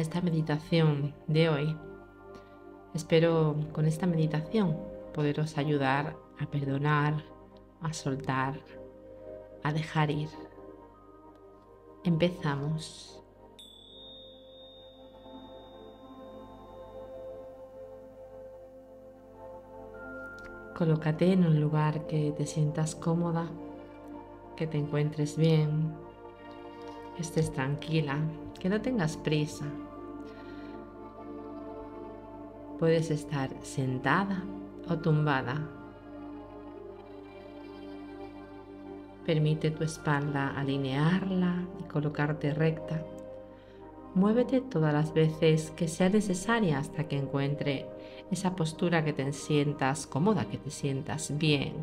esta meditación de hoy. Espero con esta meditación poderos ayudar a perdonar, a soltar, a dejar ir. Empezamos. Colócate en un lugar que te sientas cómoda, que te encuentres bien, que estés tranquila, que no tengas prisa. Puedes estar sentada o tumbada. Permite tu espalda alinearla y colocarte recta. Muévete todas las veces que sea necesaria hasta que encuentre esa postura que te sientas cómoda, que te sientas bien.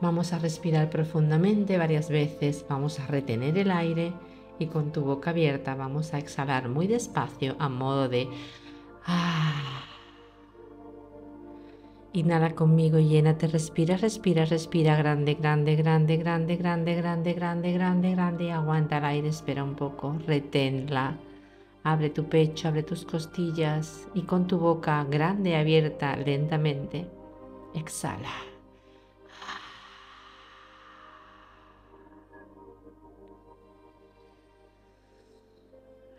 Vamos a respirar profundamente varias veces, vamos a retener el aire y con tu boca abierta vamos a exhalar muy despacio a modo de... Ah. Inhala conmigo, llénate, respira, respira, respira, grande, grande, grande, grande, grande, grande, grande, grande, grande, aguanta el aire, espera un poco, reténla. Abre tu pecho, abre tus costillas y con tu boca grande abierta lentamente, exhala.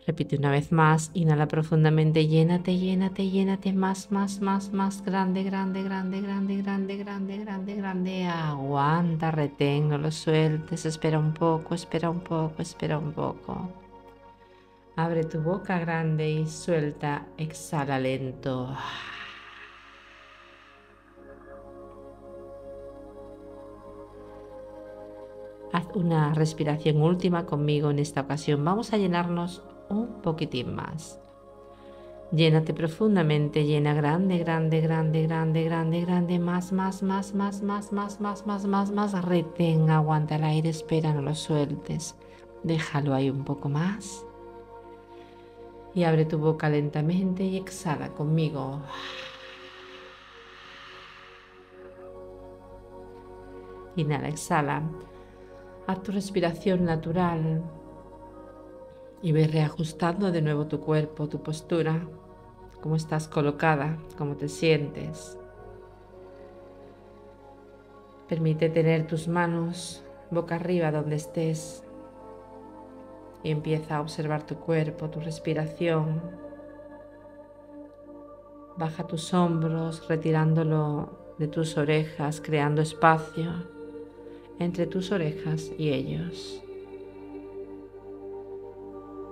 Repite una vez más, inhala profundamente, llénate, llénate, llénate más, más, más, más, grande, grande, grande, grande, grande, grande, grande, grande. Aguanta, retén, no lo sueltes, espera un poco, espera un poco, espera un poco. Abre tu boca grande y suelta, exhala lento. Haz una respiración última conmigo en esta ocasión. Vamos a llenarnos un poquitín más. Llénate profundamente, llena grande, grande, grande, grande, grande, grande, más, más, más, más, más, más, más, más, más, más. Retén, aguanta el aire, espera, no lo sueltes. Déjalo ahí un poco más y abre tu boca lentamente y exhala conmigo. Inhala, exhala. Haz tu respiración natural y ve reajustando de nuevo tu cuerpo, tu postura, cómo estás colocada, cómo te sientes. Permite tener tus manos boca arriba donde estés y empieza a observar tu cuerpo, tu respiración. Baja tus hombros retirándolo de tus orejas, creando espacio entre tus orejas y ellos.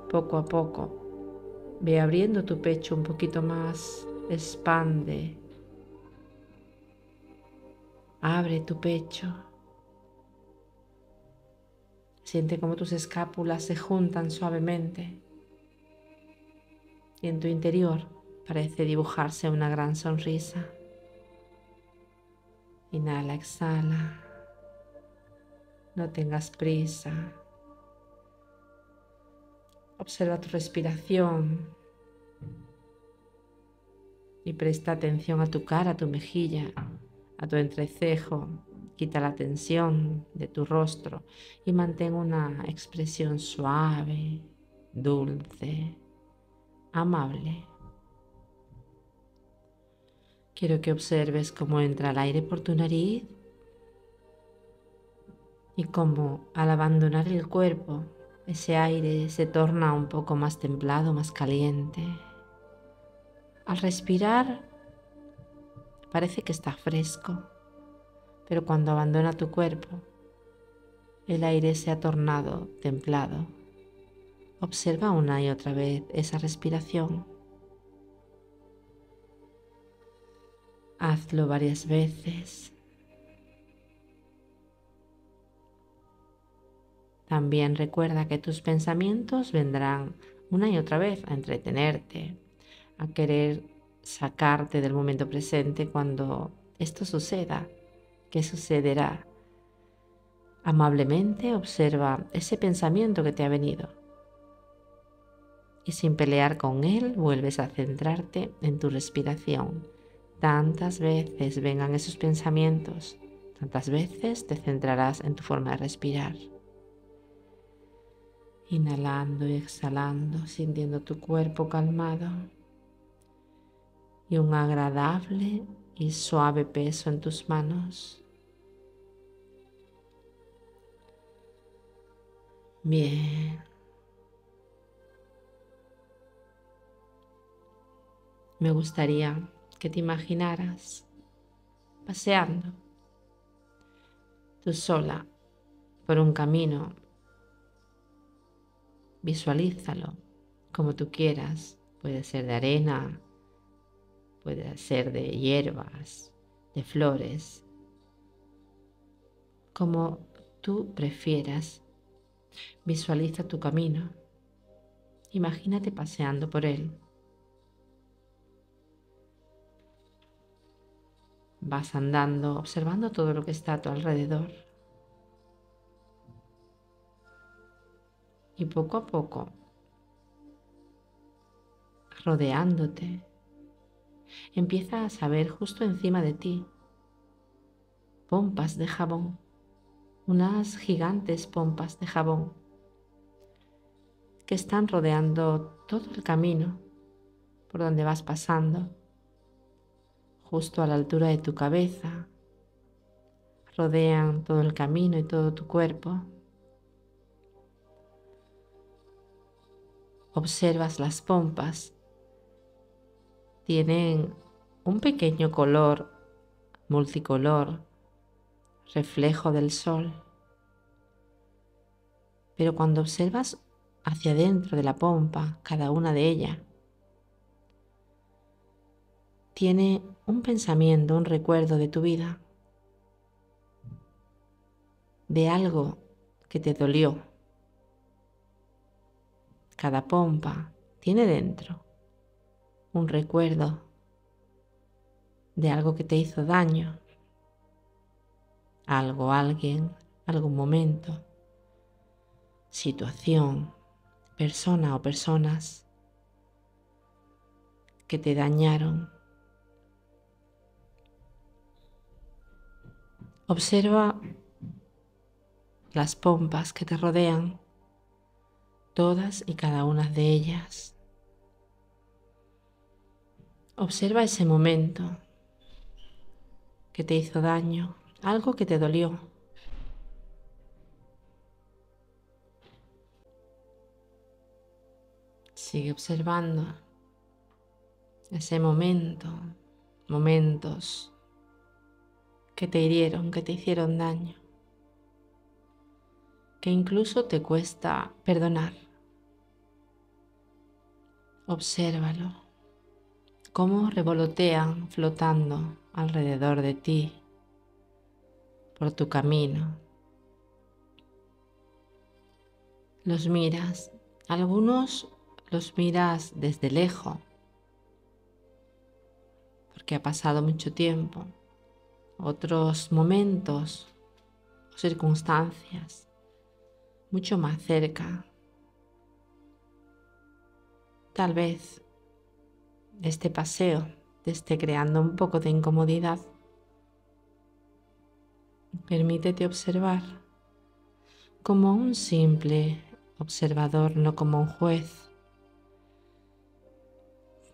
Poco a poco, ve abriendo tu pecho un poquito más, expande. Abre tu pecho. Siente cómo tus escápulas se juntan suavemente y en tu interior parece dibujarse una gran sonrisa. Inhala, exhala. No tengas prisa. Observa tu respiración y presta atención a tu cara, a tu mejilla, a tu entrecejo, Quita la tensión de tu rostro y mantén una expresión suave, dulce, amable. Quiero que observes cómo entra el aire por tu nariz y cómo al abandonar el cuerpo ese aire se torna un poco más templado, más caliente. Al respirar parece que está fresco pero cuando abandona tu cuerpo, el aire se ha tornado templado. Observa una y otra vez esa respiración. Hazlo varias veces. También recuerda que tus pensamientos vendrán una y otra vez a entretenerte, a querer sacarte del momento presente cuando esto suceda ¿Qué sucederá? Amablemente observa ese pensamiento que te ha venido y sin pelear con él vuelves a centrarte en tu respiración. Tantas veces vengan esos pensamientos, tantas veces te centrarás en tu forma de respirar. Inhalando y exhalando, sintiendo tu cuerpo calmado y un agradable y suave peso en tus manos. Bien. Me gustaría que te imaginaras paseando tú sola por un camino. Visualízalo como tú quieras. Puede ser de arena, puede ser de hierbas, de flores, como tú prefieras. Visualiza tu camino. Imagínate paseando por él. Vas andando, observando todo lo que está a tu alrededor. Y poco a poco, rodeándote, empiezas a ver justo encima de ti pompas de jabón, unas gigantes pompas de jabón que están rodeando todo el camino por donde vas pasando justo a la altura de tu cabeza, rodean todo el camino y todo tu cuerpo. Observas las pompas, tienen un pequeño color multicolor, reflejo del sol. Pero cuando observas hacia adentro de la pompa, cada una de ellas, tiene un pensamiento, un recuerdo de tu vida, de algo que te dolió. Cada pompa tiene dentro un recuerdo de algo que te hizo daño, algo, alguien, algún momento, situación, persona o personas que te dañaron. Observa las pompas que te rodean, todas y cada una de ellas. Observa ese momento que te hizo daño, algo que te dolió. Sigue observando ese momento, momentos que te hirieron, que te hicieron daño, que incluso te cuesta perdonar. Obsérvalo, cómo revolotean flotando alrededor de ti, por tu camino. Los miras, algunos los miras desde lejos, porque ha pasado mucho tiempo otros momentos o circunstancias mucho más cerca. Tal vez este paseo te esté creando un poco de incomodidad. Permítete observar como un simple observador, no como un juez.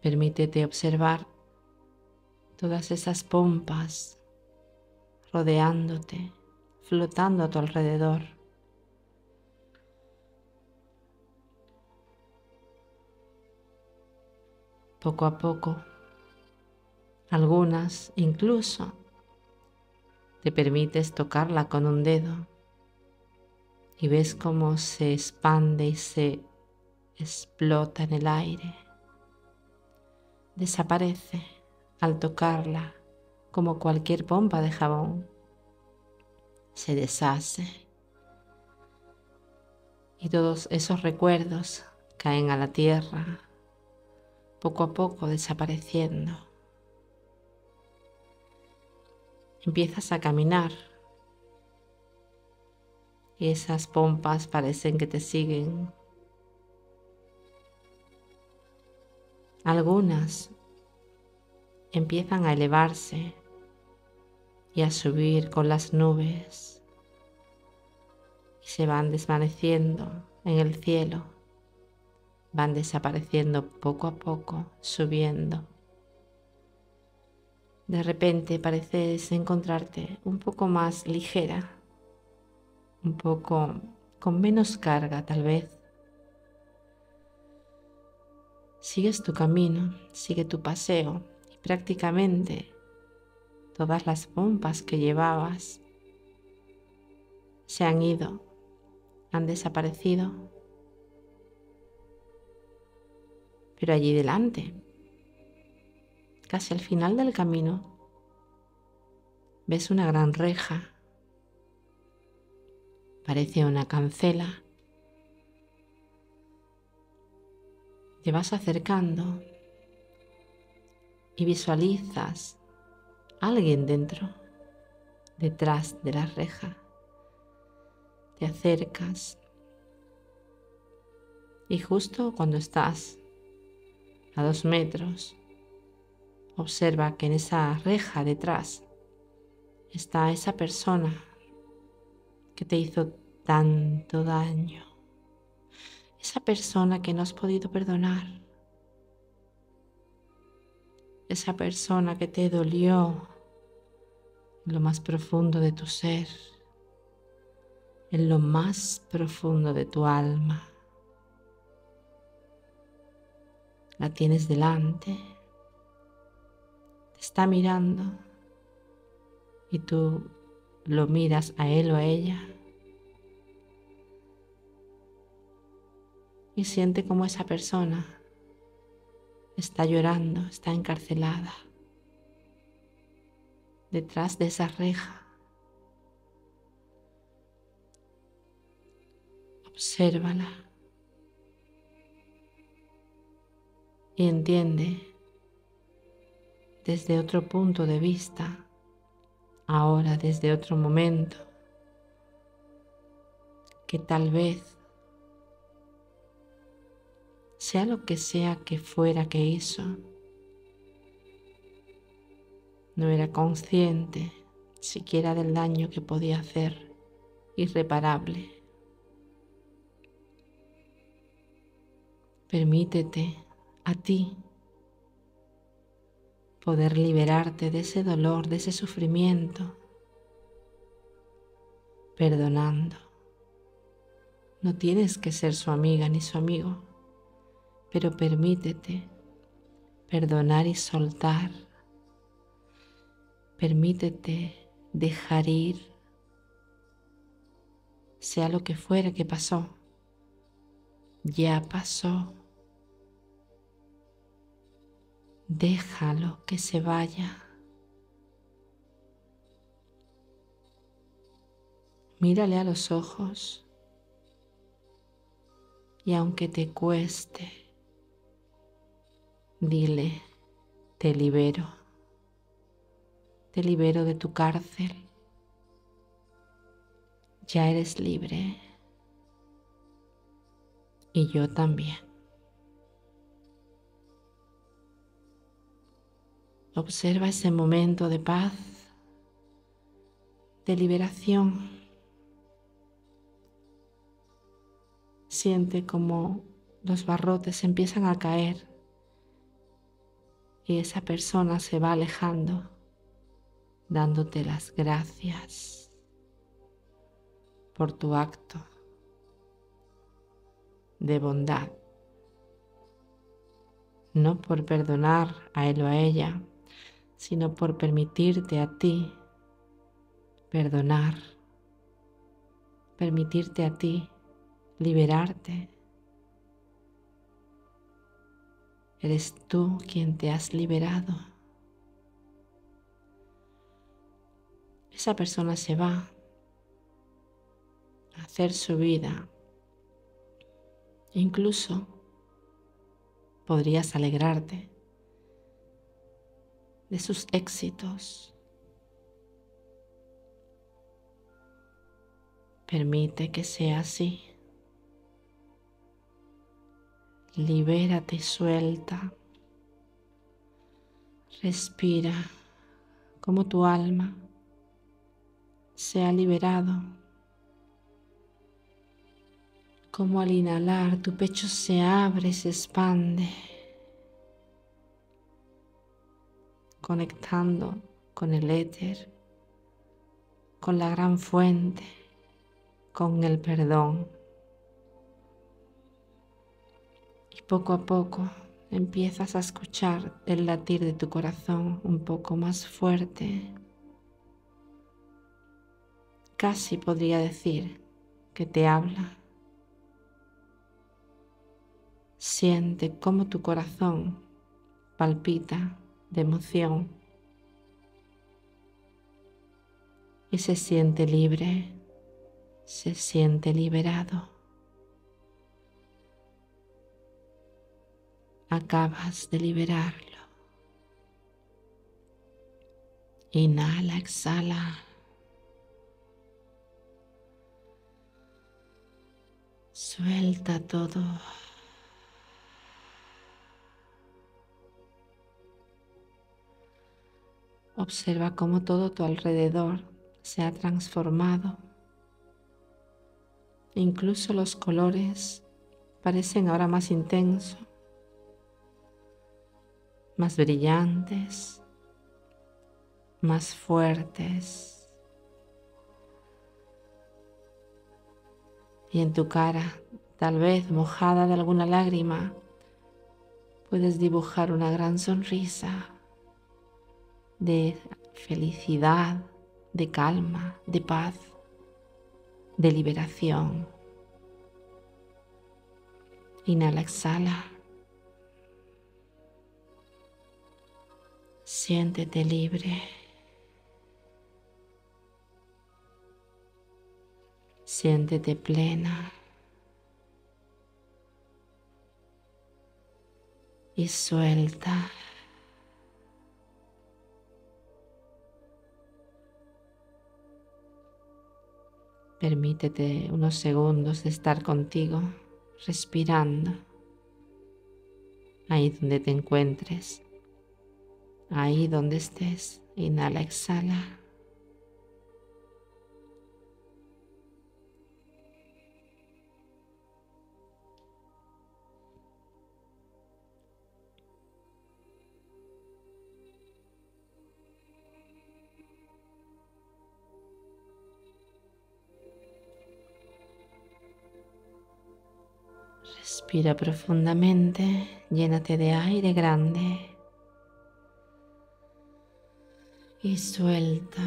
Permítete observar todas esas pompas rodeándote, flotando a tu alrededor. Poco a poco, algunas incluso te permites tocarla con un dedo y ves cómo se expande y se explota en el aire. Desaparece al tocarla como cualquier pompa de jabón. Se deshace y todos esos recuerdos caen a la tierra, poco a poco desapareciendo. Empiezas a caminar y esas pompas parecen que te siguen. Algunas empiezan a elevarse y a subir con las nubes y se van desvaneciendo en el cielo van desapareciendo poco a poco, subiendo. De repente pareces encontrarte un poco más ligera, un poco con menos carga tal vez. Sigues tu camino, sigue tu paseo y prácticamente todas las pompas que llevabas se han ido, han desaparecido. Pero allí delante, casi al final del camino, ves una gran reja. Parece una cancela. Te vas acercando y visualizas a alguien dentro, detrás de la reja te acercas y justo cuando estás a dos metros, observa que en esa reja detrás está esa persona que te hizo tanto daño, esa persona que no has podido perdonar, esa persona que te dolió en lo más profundo de tu ser en lo más profundo de tu alma. La tienes delante, te está mirando y tú lo miras a él o a ella y siente como esa persona está llorando, está encarcelada detrás de esa reja. Obsérvala y entiende desde otro punto de vista, ahora desde otro momento, que tal vez sea lo que sea que fuera que hizo, no era consciente siquiera del daño que podía hacer irreparable. Permítete a ti poder liberarte de ese dolor, de ese sufrimiento, perdonando. No tienes que ser su amiga ni su amigo, pero permítete perdonar y soltar. Permítete dejar ir, sea lo que fuera que pasó, ya pasó. Déjalo que se vaya. Mírale a los ojos y aunque te cueste, dile, te libero, te libero de tu cárcel, ya eres libre y yo también. Observa ese momento de paz, de liberación. Siente como los barrotes empiezan a caer y esa persona se va alejando dándote las gracias por tu acto de bondad, no por perdonar a él o a ella, sino por permitirte a ti perdonar, permitirte a ti liberarte. Eres tú quien te has liberado. Esa persona se va a hacer su vida. Incluso podrías alegrarte de sus éxitos. Permite que sea así. Libérate, suelta. Respira como tu alma se ha liberado como al inhalar tu pecho se abre y se expande, conectando con el éter, con la gran fuente, con el perdón. Y poco a poco empiezas a escuchar el latir de tu corazón un poco más fuerte. Casi podría decir que te habla. Siente cómo tu corazón palpita de emoción y se siente libre, se siente liberado. Acabas de liberarlo. Inhala, exhala. Suelta todo. Observa cómo todo tu alrededor se ha transformado. Incluso los colores parecen ahora más intensos más brillantes, más fuertes. Y en tu cara, tal vez mojada de alguna lágrima, puedes dibujar una gran sonrisa de felicidad, de calma, de paz, de liberación. Inhala, exhala. Siéntete libre. Siéntete plena. Y suelta. Permítete unos segundos de estar contigo, respirando ahí donde te encuentres. Ahí donde estés, inhala, exhala. Respira profundamente, llénate de aire grande. y suelta.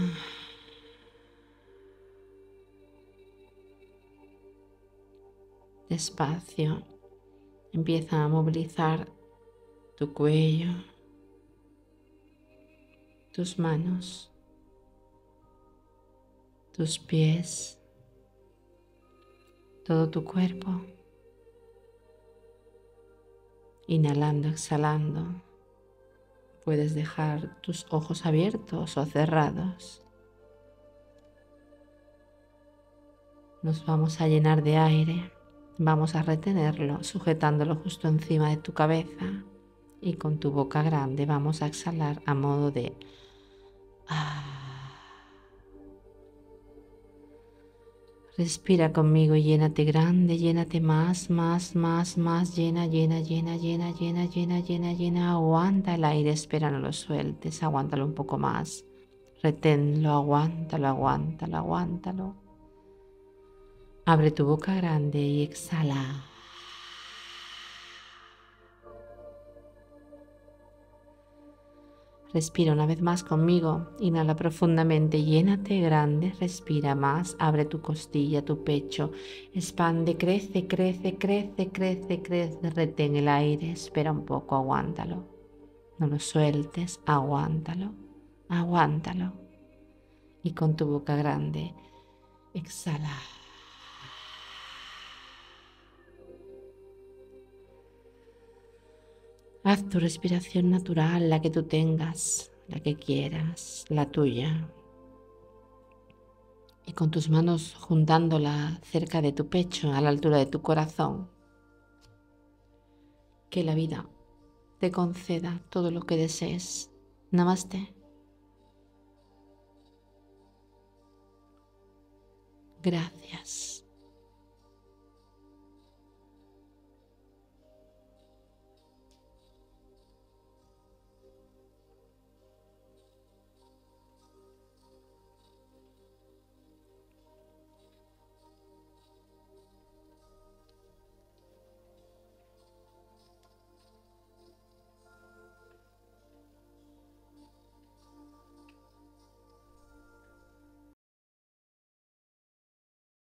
Despacio empieza a movilizar tu cuello, tus manos, tus pies, todo tu cuerpo. Inhalando, exhalando. Puedes dejar tus ojos abiertos o cerrados. Nos vamos a llenar de aire. Vamos a retenerlo sujetándolo justo encima de tu cabeza y con tu boca grande vamos a exhalar a modo de... Ah. Respira conmigo y llénate grande, llénate más, más, más, más, llena, llena, llena, llena, llena, llena, llena, llena. Aguanta el aire, espera, no lo sueltes, aguántalo un poco más. Reténlo, aguántalo, aguántalo, aguántalo. Abre tu boca grande y exhala. Respira una vez más conmigo. Inhala profundamente, llénate grande, respira más, abre tu costilla, tu pecho, expande, crece, crece, crece, crece, crece, retén el aire, espera un poco, aguántalo. No lo sueltes, aguántalo, aguántalo. Y con tu boca grande, exhala. Haz tu respiración natural, la que tú tengas, la que quieras, la tuya. Y con tus manos juntándola cerca de tu pecho, a la altura de tu corazón, que la vida te conceda todo lo que desees. Namaste. Gracias.